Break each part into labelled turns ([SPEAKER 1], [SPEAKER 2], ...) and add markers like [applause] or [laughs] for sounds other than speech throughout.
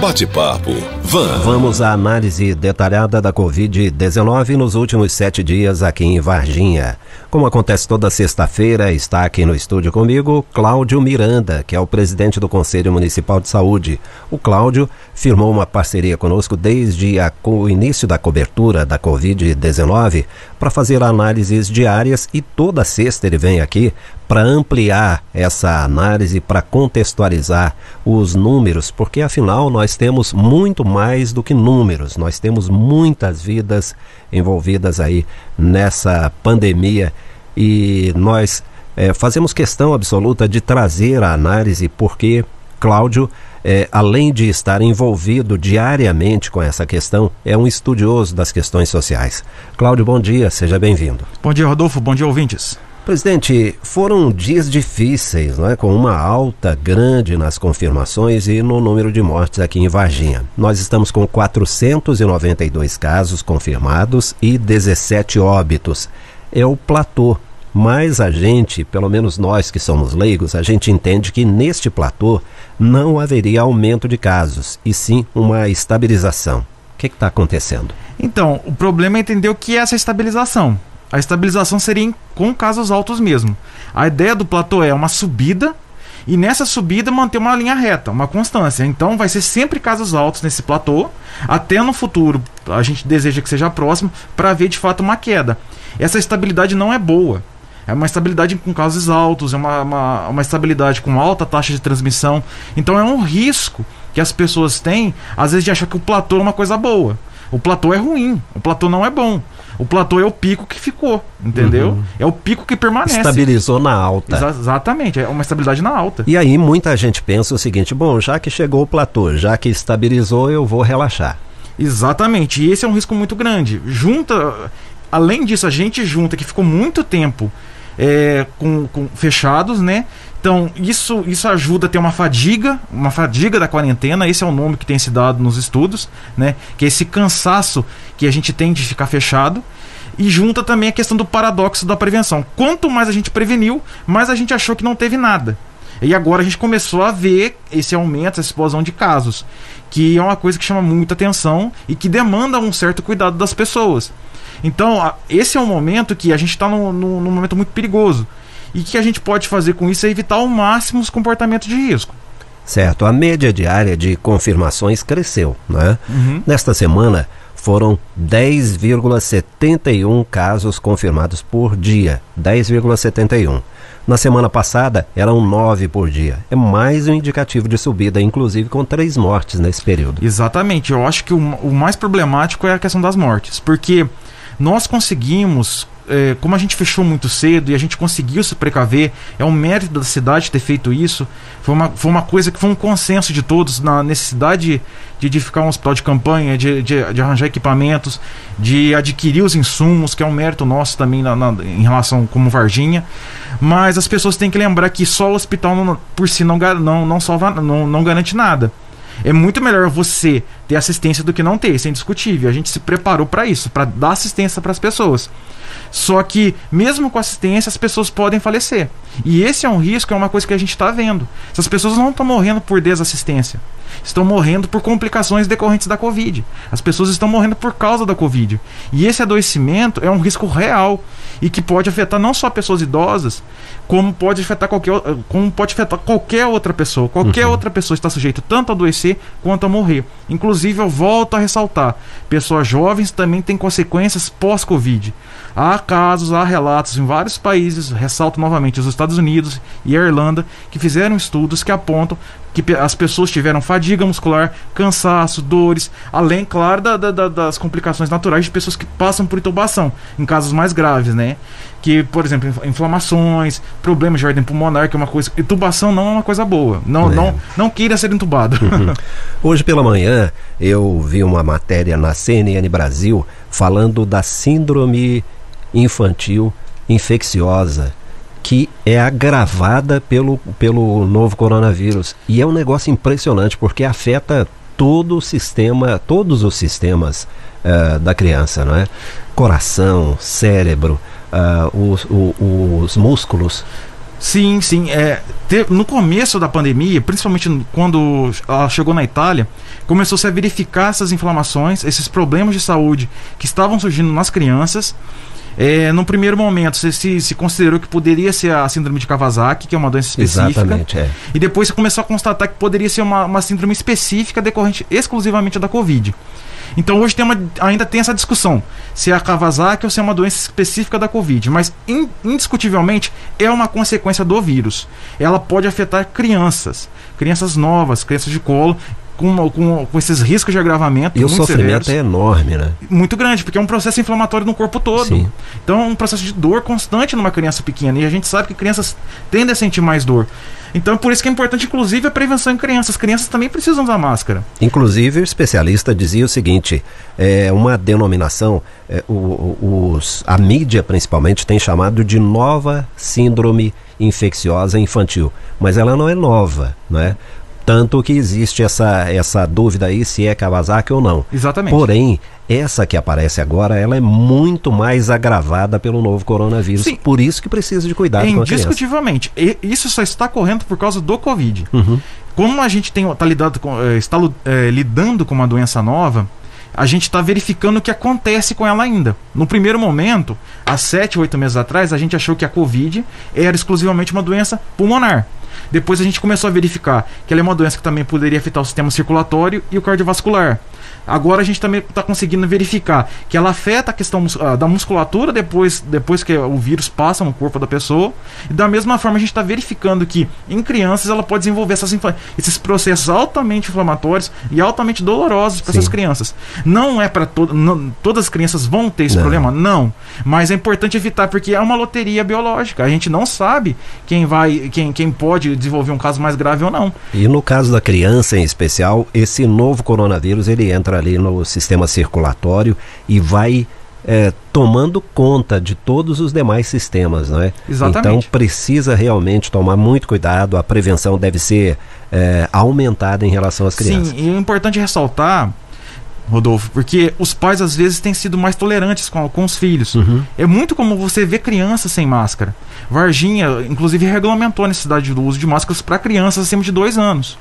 [SPEAKER 1] Bate-papo. Van.
[SPEAKER 2] Vamos à análise detalhada da Covid-19 nos últimos sete dias aqui em Varginha. Como acontece toda sexta-feira, está aqui no estúdio comigo Cláudio Miranda, que é o presidente do Conselho Municipal de Saúde. O Cláudio firmou uma parceria conosco desde a, o início da cobertura da Covid-19 para fazer análises diárias e toda sexta ele vem aqui para ampliar essa análise, para contextualizar os números, porque afinal nós temos muito mais do que números, nós temos muitas vidas envolvidas aí nessa pandemia e nós é, fazemos questão absoluta de trazer a análise porque Cláudio, é, além de estar envolvido diariamente com essa questão, é um estudioso das questões sociais. Cláudio, bom dia, seja bem-vindo.
[SPEAKER 3] Bom dia, Rodolfo, bom dia, ouvintes.
[SPEAKER 2] Presidente, foram dias difíceis, não é? com uma alta grande nas confirmações e no número de mortes aqui em Varginha. Nós estamos com 492 casos confirmados e 17 óbitos. É o platô. Mas a gente, pelo menos nós que somos leigos, a gente entende que neste platô não haveria aumento de casos, e sim uma estabilização. O que está acontecendo?
[SPEAKER 3] Então, o problema é entender o que é essa estabilização. A estabilização seria com casos altos mesmo. A ideia do platô é uma subida e nessa subida manter uma linha reta, uma constância. Então vai ser sempre casos altos nesse platô, até no futuro a gente deseja que seja próximo para ver de fato uma queda. Essa estabilidade não é boa. É uma estabilidade com casos altos, é uma, uma, uma estabilidade com alta taxa de transmissão. Então é um risco que as pessoas têm, às vezes, de achar que o platô é uma coisa boa. O platô é ruim, o platô não é bom. O platô é o pico que ficou, entendeu? Uhum. É o pico que permanece.
[SPEAKER 2] Estabilizou na alta.
[SPEAKER 3] Exa exatamente, é uma estabilidade na alta.
[SPEAKER 2] E aí muita gente pensa o seguinte: bom, já que chegou o platô, já que estabilizou, eu vou relaxar.
[SPEAKER 3] Exatamente, e esse é um risco muito grande. Junta, além disso, a gente junta que ficou muito tempo é, com, com, fechados, né? Então, isso, isso ajuda a ter uma fadiga, uma fadiga da quarentena, esse é o nome que tem se dado nos estudos, né? Que é esse cansaço que a gente tem de ficar fechado. E junta também a questão do paradoxo da prevenção. Quanto mais a gente preveniu, mais a gente achou que não teve nada. E agora a gente começou a ver esse aumento, essa explosão de casos, que é uma coisa que chama muita atenção e que demanda um certo cuidado das pessoas. Então, esse é um momento que a gente está num, num momento muito perigoso. E que a gente pode fazer com isso é evitar ao máximo os comportamentos de risco.
[SPEAKER 2] Certo, a média diária de confirmações cresceu, né? Uhum. Nesta semana foram 10,71 casos confirmados por dia, 10,71. Na semana passada eram 9 por dia. É mais um indicativo de subida, inclusive com três mortes nesse período.
[SPEAKER 3] Exatamente. Eu acho que o, o mais problemático é a questão das mortes, porque nós conseguimos é, como a gente fechou muito cedo e a gente conseguiu se precaver, é um mérito da cidade ter feito isso. Foi uma, foi uma coisa que foi um consenso de todos na necessidade de edificar um hospital de campanha, de, de, de arranjar equipamentos, de adquirir os insumos, que é um mérito nosso também na, na, em relação como Varginha. Mas as pessoas têm que lembrar que só o hospital não, por si não, não, não, salva, não, não garante nada. É muito melhor você ter assistência do que não ter, isso é indiscutível. A gente se preparou para isso, para dar assistência para as pessoas. Só que, mesmo com assistência, as pessoas podem falecer. E esse é um risco, é uma coisa que a gente está vendo. Essas pessoas não estão morrendo por desassistência. Estão morrendo por complicações decorrentes da Covid. As pessoas estão morrendo por causa da Covid. E esse adoecimento é um risco real e que pode afetar não só pessoas idosas, como pode afetar qualquer, como pode afetar qualquer outra pessoa. Qualquer uhum. outra pessoa está sujeita tanto a adoecer quanto a morrer. Inclusive, eu volto a ressaltar: pessoas jovens também têm consequências pós-Covid. Há casos, há relatos em vários países, ressalto novamente os Estados Unidos e a Irlanda, que fizeram estudos que apontam que as pessoas tiveram fadiga muscular, cansaço, dores, além, claro, da, da, das complicações naturais de pessoas que passam por intubação, em casos mais graves, né? Que, por exemplo, inflamações, problemas de ordem pulmonar, que é uma coisa. Intubação não é uma coisa boa. Não, é. não, não queira ser entubado.
[SPEAKER 2] Uhum. [laughs] Hoje pela manhã eu vi uma matéria na CNN Brasil falando da síndrome infantil infecciosa que é agravada pelo, pelo novo coronavírus. E é um negócio impressionante porque afeta todo o sistema, todos os sistemas uh, da criança, não é? Coração, cérebro, uh, os, o, os músculos.
[SPEAKER 3] Sim, sim. É, no começo da pandemia, principalmente quando ela chegou na Itália, começou-se a verificar essas inflamações, esses problemas de saúde que estavam surgindo nas crianças. É, no primeiro momento, se, se, se, considerou que poderia ser a síndrome de Kawasaki, que é uma doença específica.
[SPEAKER 2] Exatamente, é.
[SPEAKER 3] E depois se começou a constatar que poderia ser uma, uma síndrome específica decorrente exclusivamente da Covid. Então hoje tem uma, ainda tem essa discussão se é a Kawasaki ou se é uma doença específica da Covid, mas indiscutivelmente é uma consequência do vírus. Ela pode afetar crianças, crianças novas, crianças de colo, com, com, com esses riscos de agravamento.
[SPEAKER 2] E o sofrimento severos, é enorme, né?
[SPEAKER 3] Muito grande, porque é um processo inflamatório no corpo todo. Sim. Então é um processo de dor constante numa criança pequena. E a gente sabe que crianças tendem a sentir mais dor. Então por isso que é importante, inclusive, a prevenção em crianças. As crianças também precisam usar máscara.
[SPEAKER 2] Inclusive, o especialista dizia o seguinte: é uma denominação, é, o, os, a mídia principalmente tem chamado de nova síndrome infecciosa infantil. Mas ela não é nova, não é? Tanto que existe essa, essa dúvida aí se é Kawasaki ou não.
[SPEAKER 3] Exatamente.
[SPEAKER 2] Porém, essa que aparece agora, ela é muito mais agravada pelo novo coronavírus. Sim. Por isso que precisa de cuidado
[SPEAKER 3] é,
[SPEAKER 2] com
[SPEAKER 3] a Indiscutivelmente. Isso só está correndo por causa do Covid.
[SPEAKER 2] Uhum.
[SPEAKER 3] Como a gente tem, tá lidado com, eh, está é, lidando com uma doença nova, a gente está verificando o que acontece com ela ainda. No primeiro momento, há 7, 8 meses atrás, a gente achou que a Covid era exclusivamente uma doença pulmonar. Depois a gente começou a verificar que ela é uma doença que também poderia afetar o sistema circulatório e o cardiovascular. Agora a gente também está conseguindo verificar que ela afeta a questão uh, da musculatura depois, depois que o vírus passa no corpo da pessoa. E da mesma forma a gente está verificando que em crianças ela pode desenvolver essas esses processos altamente inflamatórios e altamente dolorosos para essas crianças. Não é para to todas as crianças vão ter esse não. problema, não. Mas é importante evitar porque é uma loteria biológica. A gente não sabe quem vai, quem, quem pode desenvolver um caso mais grave ou não.
[SPEAKER 2] E no caso da criança em especial, esse novo coronavírus ele entra ali no sistema circulatório e vai é, tomando conta de todos os demais sistemas, não é?
[SPEAKER 3] Exatamente.
[SPEAKER 2] Então precisa realmente tomar muito cuidado, a prevenção deve ser é, aumentada em relação às crianças.
[SPEAKER 3] Sim, e é importante ressaltar, Rodolfo, porque os pais às vezes têm sido mais tolerantes com, com os filhos.
[SPEAKER 2] Uhum.
[SPEAKER 3] É muito como você ver crianças sem máscara. Varginha, inclusive, regulamentou a necessidade do uso de máscaras para crianças acima de dois anos.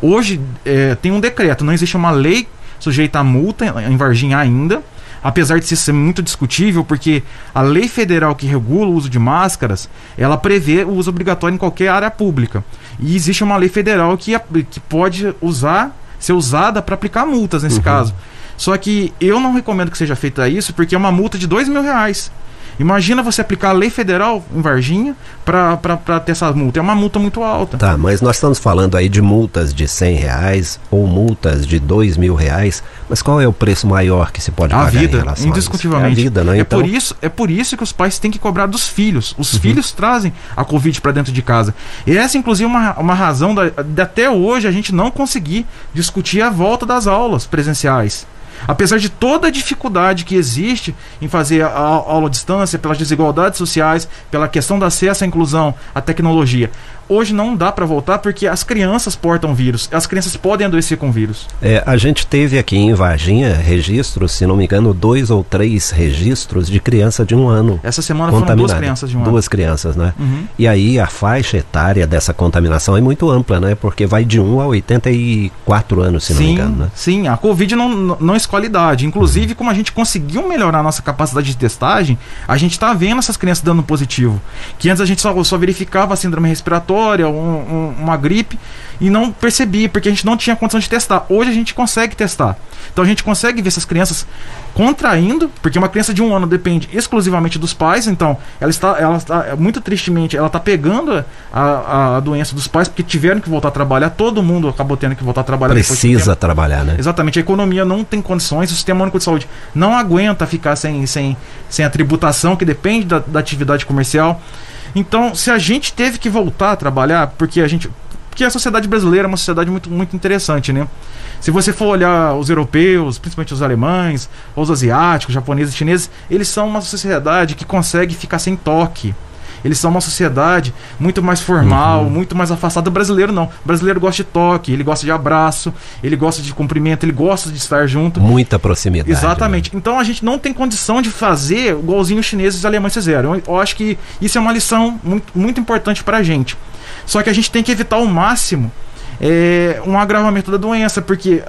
[SPEAKER 3] Hoje é, tem um decreto, não existe uma lei sujeita a multa em Varginha ainda, apesar de ser muito discutível, porque a lei federal que regula o uso de máscaras, ela prevê o uso obrigatório em qualquer área pública. E existe uma lei federal que, que pode usar, ser usada para aplicar multas nesse uhum. caso. Só que eu não recomendo que seja feita isso, porque é uma multa de dois mil reais. Imagina você aplicar a lei federal em Varginha para ter essa multa. É uma multa muito alta.
[SPEAKER 2] Tá, mas nós estamos falando aí de multas de 100 reais ou multas de 2 mil reais. Mas qual é o preço maior que se pode
[SPEAKER 3] a
[SPEAKER 2] pagar
[SPEAKER 3] vida, em relação indiscutivelmente.
[SPEAKER 2] a, isso? É a vida, né?
[SPEAKER 3] É, então... por isso, é por isso que os pais têm que cobrar dos filhos. Os uhum. filhos trazem a Covid para dentro de casa. E essa, inclusive, é uma, uma razão da, de até hoje a gente não conseguir discutir a volta das aulas presenciais. Apesar de toda a dificuldade que existe em fazer a, a aula à distância, pelas desigualdades sociais, pela questão do acesso à inclusão, à tecnologia, hoje não dá para voltar porque as crianças portam vírus, as crianças podem adoecer com vírus.
[SPEAKER 2] É, a gente teve aqui em Varginha registros, se não me engano, dois ou três registros de criança de um ano.
[SPEAKER 3] Essa semana foram duas crianças de um
[SPEAKER 2] duas
[SPEAKER 3] ano.
[SPEAKER 2] Duas crianças, né?
[SPEAKER 3] Uhum.
[SPEAKER 2] E aí a faixa etária dessa contaminação é muito ampla, né? Porque vai de 1 a 84 anos, se
[SPEAKER 3] sim,
[SPEAKER 2] não me engano. Né?
[SPEAKER 3] Sim, a Covid não, não escolhe idade. Inclusive, uhum. como a gente conseguiu melhorar a nossa capacidade de testagem, a gente está vendo essas crianças dando positivo. Que antes a gente só, só verificava a síndrome respiratória, um, um, uma gripe e não percebia, porque a gente não tinha condição de testar. Hoje a gente consegue testar. Então a gente consegue ver essas crianças contraindo, porque uma criança de um ano depende exclusivamente dos pais, então ela está, ela está muito tristemente, ela está pegando a, a doença dos pais, porque tiveram que voltar a trabalhar, todo mundo acabou tendo que voltar a trabalhar.
[SPEAKER 2] Precisa trabalhar, né?
[SPEAKER 3] Exatamente, a economia não tem condições, o sistema único de saúde não aguenta ficar sem, sem, sem a tributação, que depende da, da atividade comercial. Então, se a gente teve que voltar a trabalhar, porque a gente. Porque a sociedade brasileira é uma sociedade muito, muito interessante, né? Se você for olhar os europeus, principalmente os alemães, os asiáticos, japoneses, chineses, eles são uma sociedade que consegue ficar sem toque. Eles são uma sociedade muito mais formal, uhum. muito mais afastada. O brasileiro não. O brasileiro gosta de toque, ele gosta de abraço, ele gosta de cumprimento, ele gosta de estar junto.
[SPEAKER 2] Muita proximidade.
[SPEAKER 3] Exatamente. Né? Então a gente não tem condição de fazer igualzinho os chineses e os alemães fizeram. Eu, eu acho que isso é uma lição muito, muito importante para a gente. Só que a gente tem que evitar ao máximo é, um agravamento da doença, porque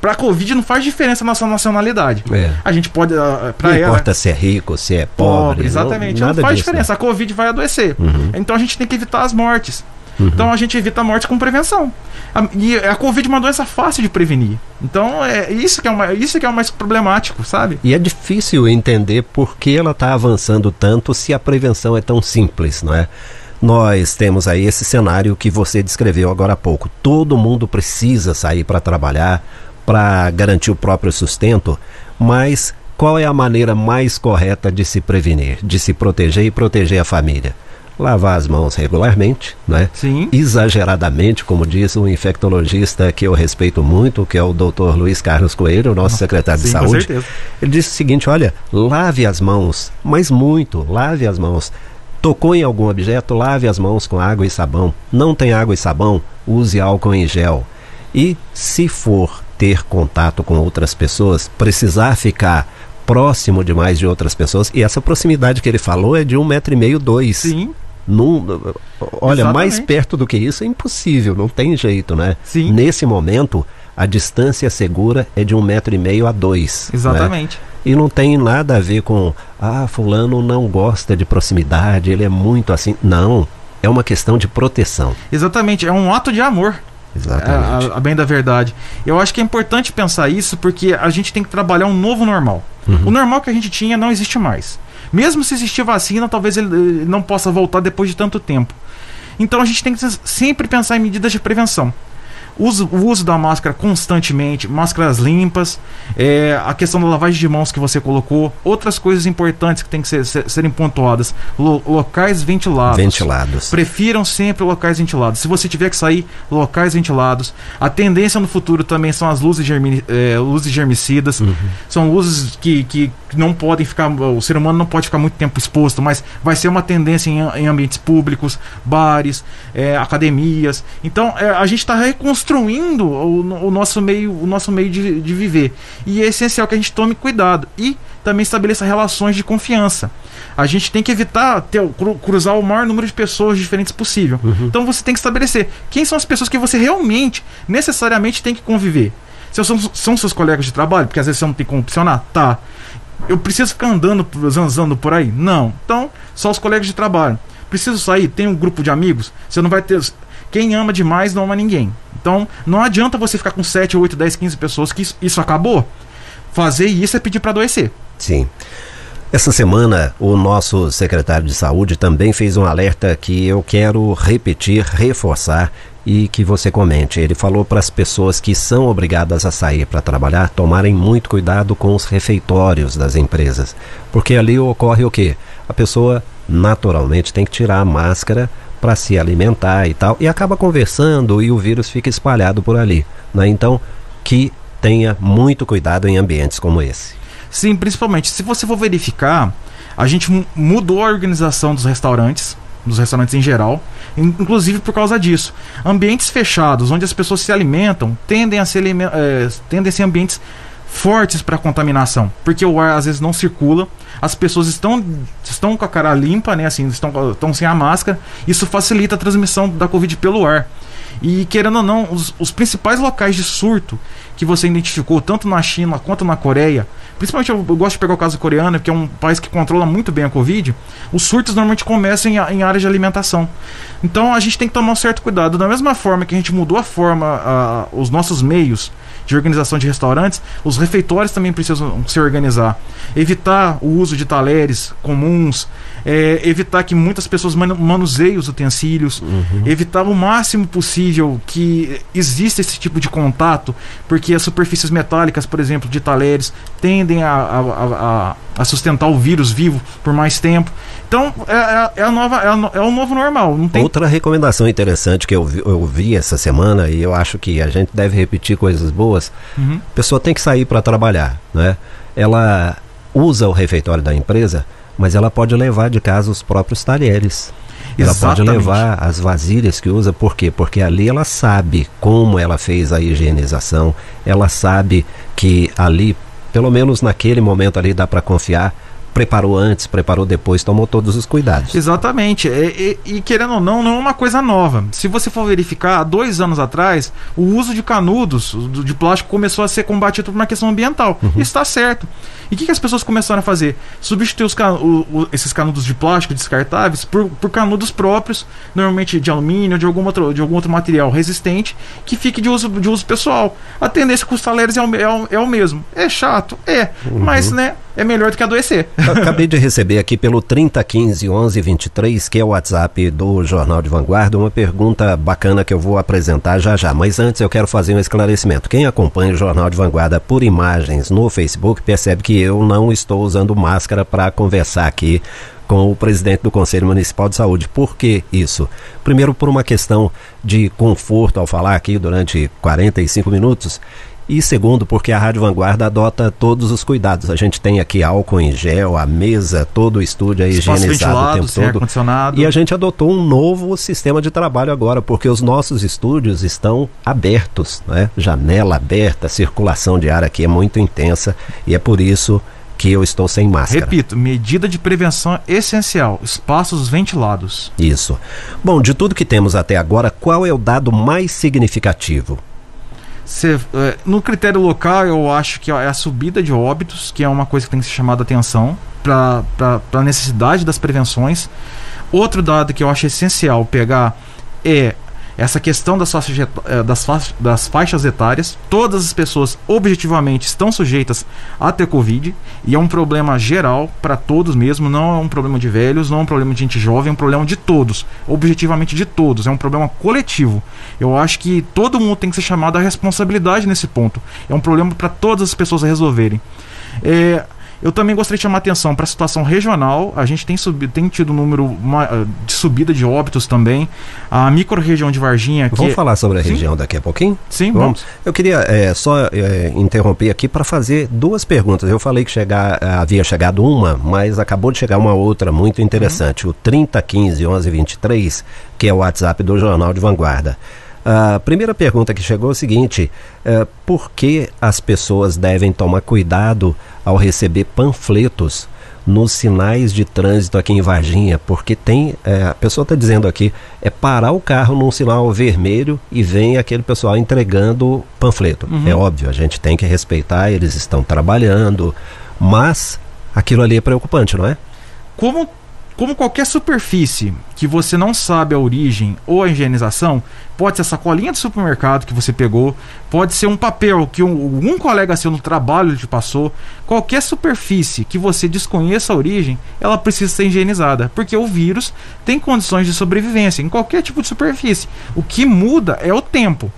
[SPEAKER 3] para a Covid não faz diferença a nossa nacionalidade. É. A gente pode. Uh,
[SPEAKER 2] não ela, importa se é rico, se é pobre. pobre
[SPEAKER 3] exatamente. Não, não faz disso, diferença. Né? A Covid vai adoecer. Uhum. Então a gente tem que evitar as mortes. Uhum. Então a gente evita a morte com prevenção. A, e a Covid é uma doença fácil de prevenir. Então é isso que é, uma, isso que é o mais problemático, sabe?
[SPEAKER 2] E é difícil entender por que ela está avançando tanto se a prevenção é tão simples, não é? Nós temos aí esse cenário que você descreveu agora há pouco. Todo mundo precisa sair para trabalhar, para garantir o próprio sustento, mas qual é a maneira mais correta de se prevenir, de se proteger e proteger a família? Lavar as mãos regularmente, né?
[SPEAKER 3] Sim.
[SPEAKER 2] Exageradamente, como diz um infectologista que eu respeito muito, que é o Dr. Luiz Carlos Coelho, nosso secretário Sim, de Saúde. Com certeza. Ele disse o seguinte: olha, lave as mãos, mas muito, lave as mãos. Tocou em algum objeto, lave as mãos com água e sabão. Não tem água e sabão, use álcool em gel. E se for ter contato com outras pessoas, precisar ficar próximo demais de outras pessoas, e essa proximidade que ele falou é de um metro e meio, dois.
[SPEAKER 3] Sim.
[SPEAKER 2] Num, olha, Exatamente. mais perto do que isso é impossível, não tem jeito, né?
[SPEAKER 3] Sim.
[SPEAKER 2] Nesse momento, a distância segura é de um metro e meio a dois.
[SPEAKER 3] Né? Exatamente. Né?
[SPEAKER 2] E não tem nada a ver com, ah, fulano não gosta de proximidade, ele é muito assim. Não, é uma questão de proteção.
[SPEAKER 3] Exatamente, é um ato de amor.
[SPEAKER 2] Exatamente.
[SPEAKER 3] A, a, bem da verdade. Eu acho que é importante pensar isso porque a gente tem que trabalhar um novo normal. Uhum. O normal que a gente tinha não existe mais. Mesmo se existir vacina, talvez ele, ele não possa voltar depois de tanto tempo. Então a gente tem que sempre pensar em medidas de prevenção uso, o uso da máscara constantemente, máscaras limpas, é, a questão da lavagem de mãos que você colocou, outras coisas importantes que tem que ser, ser, serem pontuadas, lo, locais ventilados.
[SPEAKER 2] Ventilados.
[SPEAKER 3] Prefiram sempre locais ventilados. Se você tiver que sair, locais ventilados. A tendência no futuro também são as luzes, germi, é, luzes germicidas. Uhum. São luzes que, que não podem ficar, o ser humano não pode ficar muito tempo exposto, mas vai ser uma tendência em, em ambientes públicos, bares, é, academias. Então é, a gente está reconstruindo construindo o, o, nosso meio, o nosso meio de, de viver. E é essencial que a gente tome cuidado e também estabeleça relações de confiança. A gente tem que evitar ter, cruzar o maior número de pessoas diferentes possível. Uhum. Então você tem que estabelecer quem são as pessoas que você realmente, necessariamente tem que conviver. Se são, são seus colegas de trabalho, porque às vezes você não tem como opcionar, tá. Eu preciso ficar andando, zanzando por aí? Não. Então, só os colegas de trabalho. Preciso sair? Tem um grupo de amigos? Você não vai ter. Quem ama demais não ama ninguém. Então, não adianta você ficar com 7, 8, 10, 15 pessoas que isso, acabou. Fazer isso é pedir para adoecer.
[SPEAKER 2] Sim. Essa semana, o nosso secretário de saúde também fez um alerta que eu quero repetir, reforçar e que você comente. Ele falou para as pessoas que são obrigadas a sair para trabalhar tomarem muito cuidado com os refeitórios das empresas, porque ali ocorre o quê? A pessoa naturalmente tem que tirar a máscara para se alimentar e tal, e acaba conversando e o vírus fica espalhado por ali. Né? Então, que tenha muito cuidado em ambientes como esse.
[SPEAKER 3] Sim, principalmente. Se você for verificar, a gente mudou a organização dos restaurantes, dos restaurantes em geral, inclusive por causa disso. Ambientes fechados, onde as pessoas se alimentam, tendem a ser, é, tendem a ser ambientes fortes para contaminação, porque o ar às vezes não circula, as pessoas estão, estão com a cara limpa, né, assim, estão, estão sem a máscara, isso facilita a transmissão da Covid pelo ar. E querendo ou não, os, os principais locais de surto que você identificou, tanto na China quanto na Coreia, principalmente eu, eu, gosto de pegar o caso coreano, que é um país que controla muito bem a Covid, os surtos normalmente começam em, em áreas de alimentação. Então a gente tem que tomar um certo cuidado. Da mesma forma que a gente mudou a forma, a, os nossos meios de organização de restaurantes, os refeitórios também precisam se organizar. Evitar o uso de talheres comuns, é, evitar que muitas pessoas manuseiem os utensílios, uhum. evitar o máximo possível que exista esse tipo de contato, porque as superfícies metálicas, por exemplo, de talheres, tendem a, a, a, a sustentar o vírus vivo por mais tempo. Então, é, é, é a nova, é, a, é, o novo normal. Tem...
[SPEAKER 2] Outra recomendação interessante que eu vi, eu vi essa semana, e eu acho que a gente deve repetir coisas boas, uhum. a pessoa tem que sair para trabalhar, né? Ela usa o refeitório da empresa, mas ela pode levar de casa os próprios talheres. Ela pode
[SPEAKER 3] Exatamente.
[SPEAKER 2] levar as vasilhas que usa, por quê? Porque ali ela sabe como ela fez a higienização, ela sabe que ali, pelo menos naquele momento ali, dá para confiar. Preparou antes, preparou depois, tomou todos os cuidados.
[SPEAKER 3] Exatamente. E, e- e, querendo ou não, não é uma coisa nova. Se você for verificar, há dois anos atrás, o uso de canudos do- de plástico começou a ser combatido por uma questão ambiental.
[SPEAKER 2] Uhum.
[SPEAKER 3] Está certo. E o que, que as pessoas começaram a fazer? Substituir os ca- o- o- esses canudos de plástico descartáveis por, por canudos próprios, normalmente de alumínio ou de algum outro, de algum outro material resistente, que fique de uso, de uso pessoal. A tendência com os talheres é o, é o, é o mesmo. É chato? É.
[SPEAKER 2] Uhum.
[SPEAKER 3] Mas, né, é melhor do que adoecer. [laughs]
[SPEAKER 2] Acabei de receber aqui pelo 3015 1123, que é o WhatsApp do Jornal de Vanguarda, uma pergunta bacana que eu vou apresentar já já. Mas antes eu quero fazer um esclarecimento. Quem acompanha o Jornal de Vanguarda por imagens no Facebook percebe que eu não estou usando máscara para conversar aqui com o presidente do Conselho Municipal de Saúde. Por que isso? Primeiro, por uma questão de conforto ao falar aqui durante 45 minutos. E segundo, porque a Rádio Vanguarda adota todos os cuidados. A gente tem aqui álcool em gel, a mesa, todo o estúdio é
[SPEAKER 3] Espaço
[SPEAKER 2] higienizado o tempo todo. E a gente adotou um novo sistema de trabalho agora, porque os nossos estúdios estão abertos, né? Janela aberta, circulação de ar aqui é muito intensa e é por isso que eu estou sem máscara.
[SPEAKER 3] Repito, medida de prevenção essencial: espaços ventilados.
[SPEAKER 2] Isso. Bom, de tudo que temos até agora, qual é o dado mais significativo?
[SPEAKER 3] Cê, é, no critério local, eu acho que é a subida de óbitos, que é uma coisa que tem que ser chamada atenção para a necessidade das prevenções. Outro dado que eu acho essencial pegar é essa questão das faixas, eh, das, faix- das faixas etárias. Todas as pessoas objetivamente estão sujeitas a ter Covid e é um problema geral para todos mesmo. Não é um problema de velhos, não é um problema de gente jovem, é um problema de todos, objetivamente de todos. É um problema coletivo. Eu acho que todo mundo tem que ser chamado à responsabilidade nesse ponto. É um problema para todas as pessoas resolverem. É, eu também gostaria de chamar a atenção para a situação regional. A gente tem, subi- tem tido um número ma- eh, de subida de óbitos também. A micro-região de Varginha. Que...
[SPEAKER 2] Vamos falar sobre a
[SPEAKER 3] Sim.
[SPEAKER 2] região daqui a pouquinho?
[SPEAKER 3] Sim,
[SPEAKER 2] Vamos.
[SPEAKER 3] vamos.
[SPEAKER 2] Eu queria é, só é, interromper aqui para fazer duas perguntas. Eu falei que chegar, havia chegado uma, mas acabou de chegar uma outra muito interessante. O 3015 1123, que é o WhatsApp do Jornal de Vanguarda. A primeira pergunta que chegou é o seguinte: é, por que as pessoas devem tomar cuidado ao receber panfletos nos sinais de trânsito aqui em Varginha? Porque tem, é, a pessoa está dizendo aqui, é parar o carro num sinal vermelho e vem aquele pessoal entregando panfleto.
[SPEAKER 3] Uhum.
[SPEAKER 2] É óbvio, a gente tem que respeitar, eles estão trabalhando, mas aquilo ali é preocupante, não é?
[SPEAKER 3] Como, como qualquer superfície que você não sabe a origem ou a higienização, pode ser a sacolinha do supermercado que você pegou, pode ser um papel que um, um colega seu no trabalho te passou. Qualquer superfície que você desconheça a origem, ela precisa ser higienizada, porque o vírus tem condições de sobrevivência em qualquer tipo de superfície. O que muda é o tempo.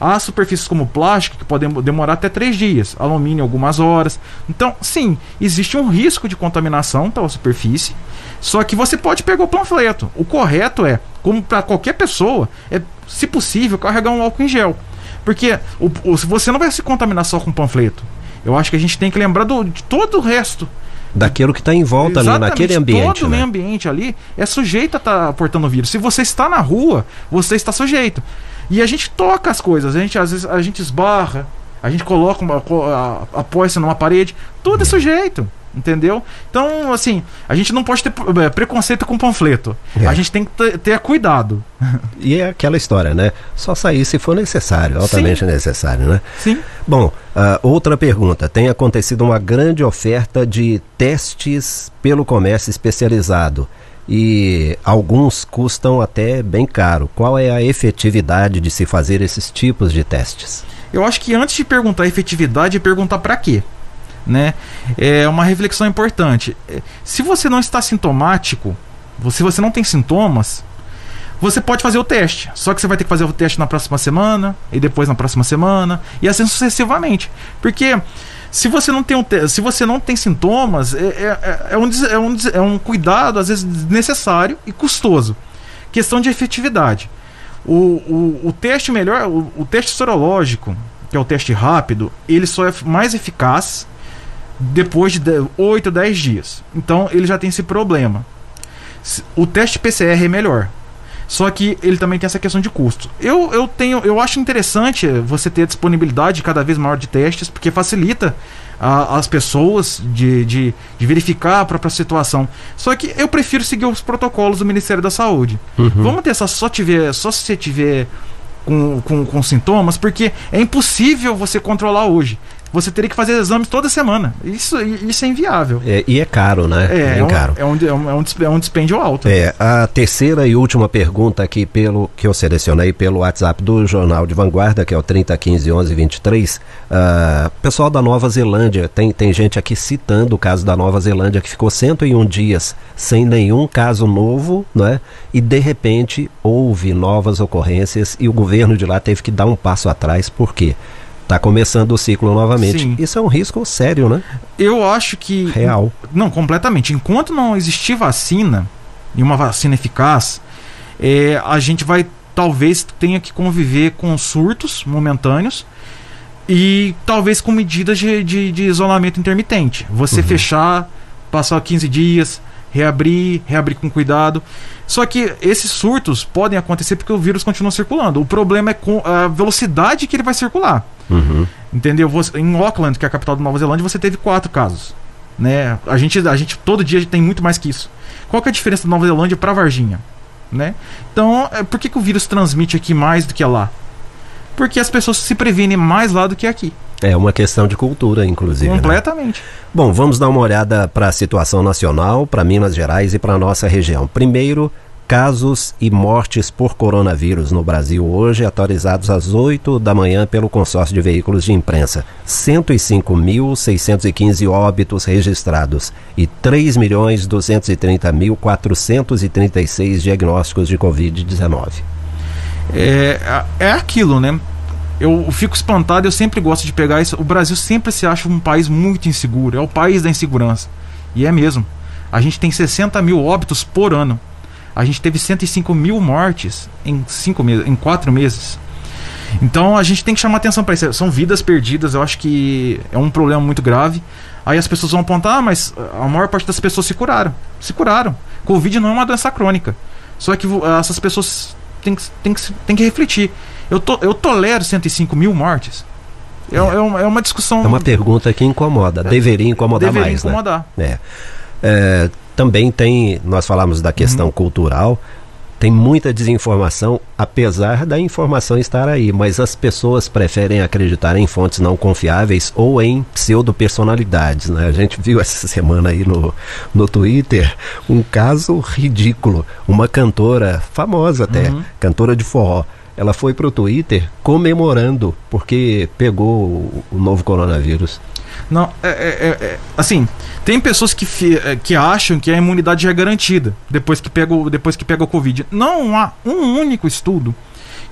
[SPEAKER 3] Há superfícies como plástico que podem demorar até três dias, alumínio algumas horas. Então, sim, existe um risco de contaminação pela superfície. Só que você pode pegar o panfleto. O correto é, como para qualquer pessoa, é, se possível, carregar um álcool em gel. Porque o, o- se você não vai se contaminar só com panfleto. Eu acho que a gente tem que lembrar do, de todo o resto.
[SPEAKER 2] Daquilo que está em volta ali,
[SPEAKER 3] Exatamente,
[SPEAKER 2] naquele ambiente.
[SPEAKER 3] Todo o
[SPEAKER 2] né?
[SPEAKER 3] meio ambiente ali é sujeito a estar portando o vírus. Se você está na rua, você está sujeito. E a gente toca as coisas, a gente às vezes a gente esbarra, a gente coloca uma co- a- apoia-se numa parede, tudo é sujeito. Entendeu? Então, assim, a gente não pode ter eh, preconceito com panfleto.
[SPEAKER 2] É.
[SPEAKER 3] A gente tem que ter, cuidado. [laughs]
[SPEAKER 2] E é aquela história, né? Só sair se for necessário, altamente necessário, né?
[SPEAKER 3] Sim.
[SPEAKER 2] Bom, ah, outra pergunta. Tem acontecido uma grande oferta de testes pelo comércio especializado e alguns custam até bem caro. Qual é a efetividade de se fazer esses tipos de testes?
[SPEAKER 3] Eu acho que antes de perguntar a efetividade, é perguntar para quê. Né? É uma reflexão importante. É, Se você não está sintomático, se você não tem sintomas, você pode fazer o teste. Só que você vai ter que fazer o teste na próxima semana, e depois na próxima semana, e assim sucessivamente. Porque se você não tem, um se você não tem sintomas, é, é- é um, é, um, des- é um cuidado, às vezes, desnecessário e custoso. Questão de efetividade. O, o, o teste melhor, o, o teste sorológico, que é o teste rápido, ele só é mais eficaz depois de 8, 10 dias. Então ele já tem esse problema. O teste PCR é melhor. Só que ele também tem essa questão de custo. Eu, eu tenho, eu acho interessante você ter a disponibilidade cada vez maior de testes, porque facilita a, as pessoas de, de, de, verificar a própria situação. Só que eu prefiro seguir os protocolos do Ministério da Saúde. Uhum. Vamos ter só, só tiver, só se você tiver com, com, com sintomas, porque é impossível você controlar hoje você teria que fazer exames toda semana. Isso, isso é inviável.
[SPEAKER 2] É, e é caro, né?
[SPEAKER 3] É, é, é caro. É um, é, um, é um dispêndio alto.
[SPEAKER 2] É, a terceira e última pergunta aqui pelo que eu selecionei pelo WhatsApp do Jornal de Vanguarda, que é o 3015 1123. Uh, pessoal da Nova Zelândia, tem, tem gente aqui citando o caso da Nova Zelândia que ficou 101 dias sem nenhum caso novo, né? E de repente houve novas ocorrências e o governo de lá teve que dar um passo atrás, por quê? Está começando o ciclo novamente. Sim. Isso é um risco sério, né?
[SPEAKER 3] Eu acho que.
[SPEAKER 2] Real.
[SPEAKER 3] Não, completamente. Enquanto não existir vacina e uma vacina eficaz, é, a gente vai talvez tenha que conviver com surtos momentâneos e talvez com medidas de, de, de isolamento intermitente. Você uhum. fechar, passar 15 dias, reabrir, reabrir com cuidado. Só que esses surtos podem acontecer porque o vírus continua circulando. O problema é com a velocidade que ele vai circular. Uhum. Entendeu? Você, em Auckland, que é a capital da Nova Zelândia, você teve quatro casos. Né? A, gente, a gente todo dia tem muito mais que isso. Qual que é a diferença da Nova Zelândia para Varginha? Né? Então, é, por que, que o vírus transmite aqui mais do que lá? Porque as pessoas se previnem mais lá do que aqui.
[SPEAKER 2] É uma questão de cultura, inclusive.
[SPEAKER 3] Né? Completamente. Né?
[SPEAKER 2] Bom, vamos dar uma olhada para a situação nacional, para Minas Gerais e para a nossa região. Primeiro, casos e mortes por coronavírus no Brasil hoje, atualizados às 8 da manhã pelo consórcio de veículos de imprensa. 105.615 óbitos registrados e 3.230.436 diagnósticos de Covid-19.
[SPEAKER 3] É, é aquilo, né? Eu fico espantado, eu sempre gosto de pegar isso. O Brasil sempre se acha um país muito inseguro, é o país da insegurança. E é mesmo. A gente tem 60 mil óbitos por ano. A gente teve 105 mil mortes em, cinco meses, em quatro meses. Então a gente tem que chamar atenção para isso. São vidas perdidas, eu acho que é um problema muito grave. Aí as pessoas vão apontar, ah, mas a maior parte das pessoas se curaram. Se curaram. Covid não é uma doença crônica. Só que essas pessoas têm que, têm que, têm que refletir. Eu, to, eu tolero 105 mil mortes. É, é. é, uma, é uma discussão.
[SPEAKER 2] É uma pergunta que incomoda. Deveria incomodar deveria mais. Deveria incomodar. Né? É. é também tem, nós falamos da questão uhum. cultural, tem muita desinformação, apesar da informação estar aí, mas as pessoas preferem acreditar em fontes não confiáveis ou em pseudo-personalidades. Né? A gente viu [laughs] essa semana aí no, no Twitter um caso ridículo. Uma cantora famosa até, uhum. cantora de forró. Ela foi para o Twitter comemorando porque pegou o, o novo coronavírus.
[SPEAKER 3] Não, é, é, é, é assim, tem pessoas que, é, que acham que a imunidade já é garantida depois que pega o, depois que pega o Covid. Não há um único estudo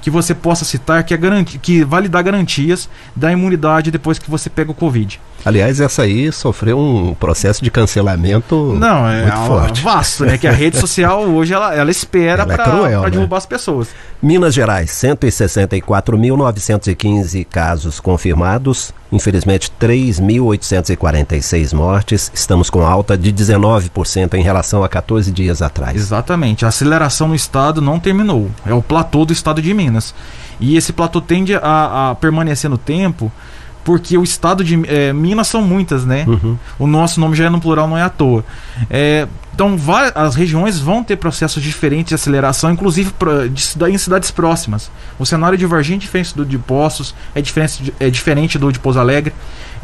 [SPEAKER 3] que você possa citar que, é garanti que vale dar garantias da imunidade depois que você pega o Covid.
[SPEAKER 2] Aliás, essa aí sofreu um processo de cancelamento
[SPEAKER 3] Não, é muito forte. vasto, né? Que a rede social [laughs] hoje ela, ela espera para é né? derrubar as pessoas.
[SPEAKER 2] Minas Gerais, 164.915 casos confirmados, infelizmente 3.846 mortes. Estamos com alta de 19% em relação a 14 dias atrás.
[SPEAKER 3] Exatamente. A aceleração no estado não terminou. É o platô do estado de Minas. E esse platô tende a, a permanecer no tempo porque o estado de é, Minas são muitas, né? Uhum. O nosso nome já é no plural, não é à toa. É, então, as regiões vão ter processos diferentes de aceleração, inclusive em cidades próximas. O cenário de Varginha é diferente do de Poços, é diferente, é diferente do de Pouso Alegre.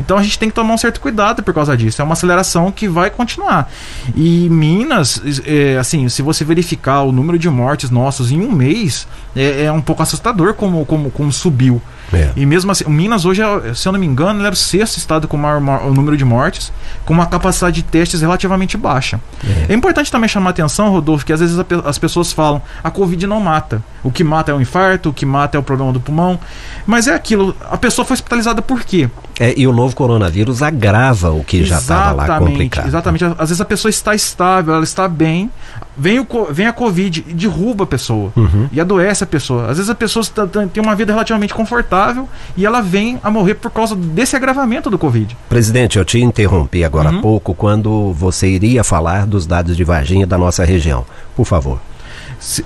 [SPEAKER 3] Então a gente tem que tomar um certo cuidado por causa disso. É uma aceleração que vai continuar. E Minas, é, assim, se você verificar o número de mortes nossos em um mês, é, é um pouco assustador como, como, como subiu. É. E mesmo assim, Minas hoje, é, se eu não me engano, ele era o sexto estado com maior, maior o número de mortes, com uma capacidade de testes relativamente baixa. É, é importante também chamar a atenção, Rodolfo, que às vezes as pessoas falam a Covid não mata. O que mata é o infarto, o que mata é o problema do pulmão. Mas é aquilo, a pessoa foi hospitalizada por quê?
[SPEAKER 2] É, e o novo coronavírus agrava o que já estava lá complicado.
[SPEAKER 3] Exatamente. Às vezes a pessoa está estável, ela está bem, Vem, o, vem a Covid e derruba a pessoa.
[SPEAKER 2] Uhum.
[SPEAKER 3] E adoece a pessoa. Às vezes a pessoa tá- tá- tem uma vida relativamente confortável e ela vem a morrer por causa desse agravamento do Covid.
[SPEAKER 2] Presidente, eu te interrompi agora há pouco quando você iria falar dos dados de Varginha da nossa região. Por favor.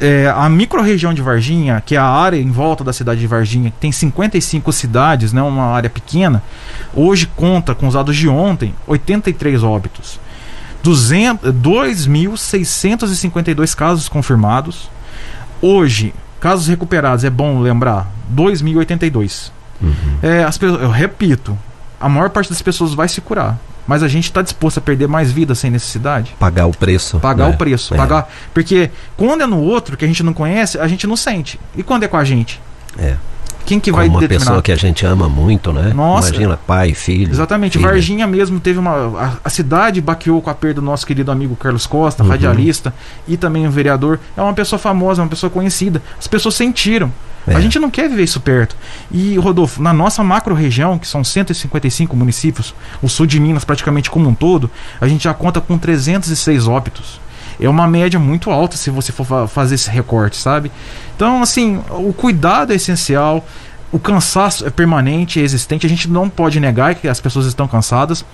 [SPEAKER 3] É, a microrregião de Varginha, que é a área em volta da cidade de Varginha, que tem 55 cidades, né, uma área pequena, hoje conta, com os dados de ontem, 83 óbitos. 200 2.652 casos confirmados. Hoje, casos recuperados, é bom lembrar, 2.082. É, as eu repito, a maior parte das pessoas vai se curar. Mas a gente está disposto a perder mais vidas sem necessidade?
[SPEAKER 2] Pagar o preço.
[SPEAKER 3] Pagar
[SPEAKER 2] né?
[SPEAKER 3] o preço.
[SPEAKER 2] É,
[SPEAKER 3] Pagar. Porque quando é no outro que a gente não conhece, a gente não sente. E quando é com a gente?
[SPEAKER 2] É.
[SPEAKER 3] Quem que vai
[SPEAKER 2] uma
[SPEAKER 3] determinar?
[SPEAKER 2] pessoa que a gente ama muito, né?
[SPEAKER 3] Nossa.
[SPEAKER 2] Imagina, pai, filho.
[SPEAKER 3] Exatamente.
[SPEAKER 2] filha.
[SPEAKER 3] Varginha mesmo teve uma. A, a cidade baqueou com a perda do nosso querido amigo Carlos Costa,
[SPEAKER 2] Uhum.
[SPEAKER 3] radialista e também um vereador. É uma pessoa famosa, uma pessoa conhecida. As pessoas sentiram.
[SPEAKER 2] É.
[SPEAKER 3] A gente não quer viver isso perto. E, Rodolfo, na nossa macro-região, que são 155 municípios, o sul de Minas praticamente como um todo, a gente já conta com 306 óbitos. É uma média muito alta se você for fa- fazer esse recorte, sabe? Então, assim, o cuidado é essencial. O cansaço é permanente, é existente. A gente não pode negar que as pessoas estão cansadas.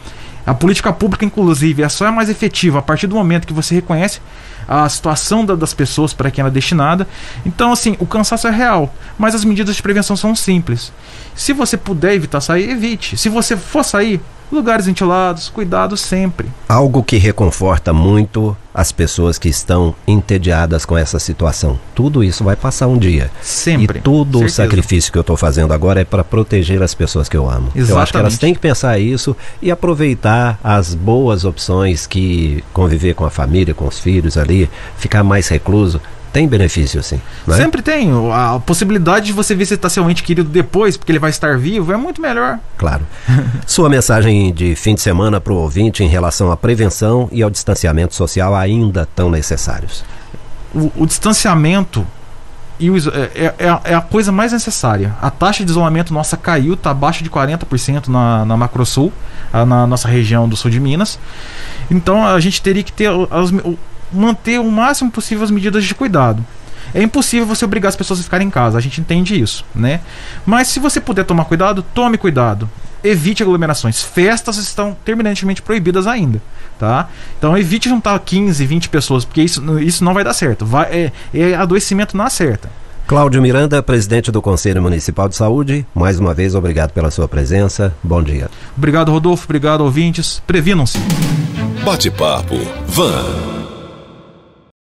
[SPEAKER 3] A política pública, inclusive, é só é mais efetiva a partir do momento que você reconhece a situação da- das pessoas para quem ela é destinada. Então, assim, o cansaço é real, mas as medidas de prevenção são simples. Se você puder evitar sair, evite. Se você for sair, lugares ventilados, cuidado sempre.
[SPEAKER 2] Algo que reconforta muito as pessoas que estão entediadas com essa situação. Tudo isso vai passar um dia.
[SPEAKER 3] Sempre.
[SPEAKER 2] E todo o sacrifício que eu estou fazendo agora é para proteger as pessoas que eu amo. Eu acho que elas
[SPEAKER 3] Exatamente.
[SPEAKER 2] têm que pensar isso e aproveitar as boas opções que conviver com a família, com os filhos ali, ficar mais recluso, tem benefício sim. Né?
[SPEAKER 3] Sempre tem. A possibilidade de você visitar seu ente querido depois, porque ele vai estar vivo, é muito melhor.
[SPEAKER 2] Claro. [laughs] Sua mensagem de fim de semana para o ouvinte em relação à prevenção e ao distanciamento social ainda tão necessários.
[SPEAKER 3] o, o distanciamento e o iso- é, é- é a coisa mais necessária. A taxa de isolamento nossa caiu, está abaixo de 40% na, na Macrosul, na nossa região do sul de Minas. Então a gente teria que ter as manter o máximo possível as medidas de cuidado. É impossível você obrigar as pessoas a ficarem em casa, a gente entende isso, né? Mas se você puder tomar cuidado, tome cuidado. Evite aglomerações. Festas estão terminantemente proibidas ainda, tá? Então evite juntar 15, 20 pessoas, porque isso, isso não vai dar certo. Vai, é, é adoecimento na certa.
[SPEAKER 2] Cláudio Miranda, presidente do Conselho Municipal de Saúde, mais uma vez obrigado pela sua presença. Bom dia.
[SPEAKER 3] Obrigado, Rodolfo. Obrigado, ouvintes. Previnam-se.
[SPEAKER 1] Bate-papo. Van.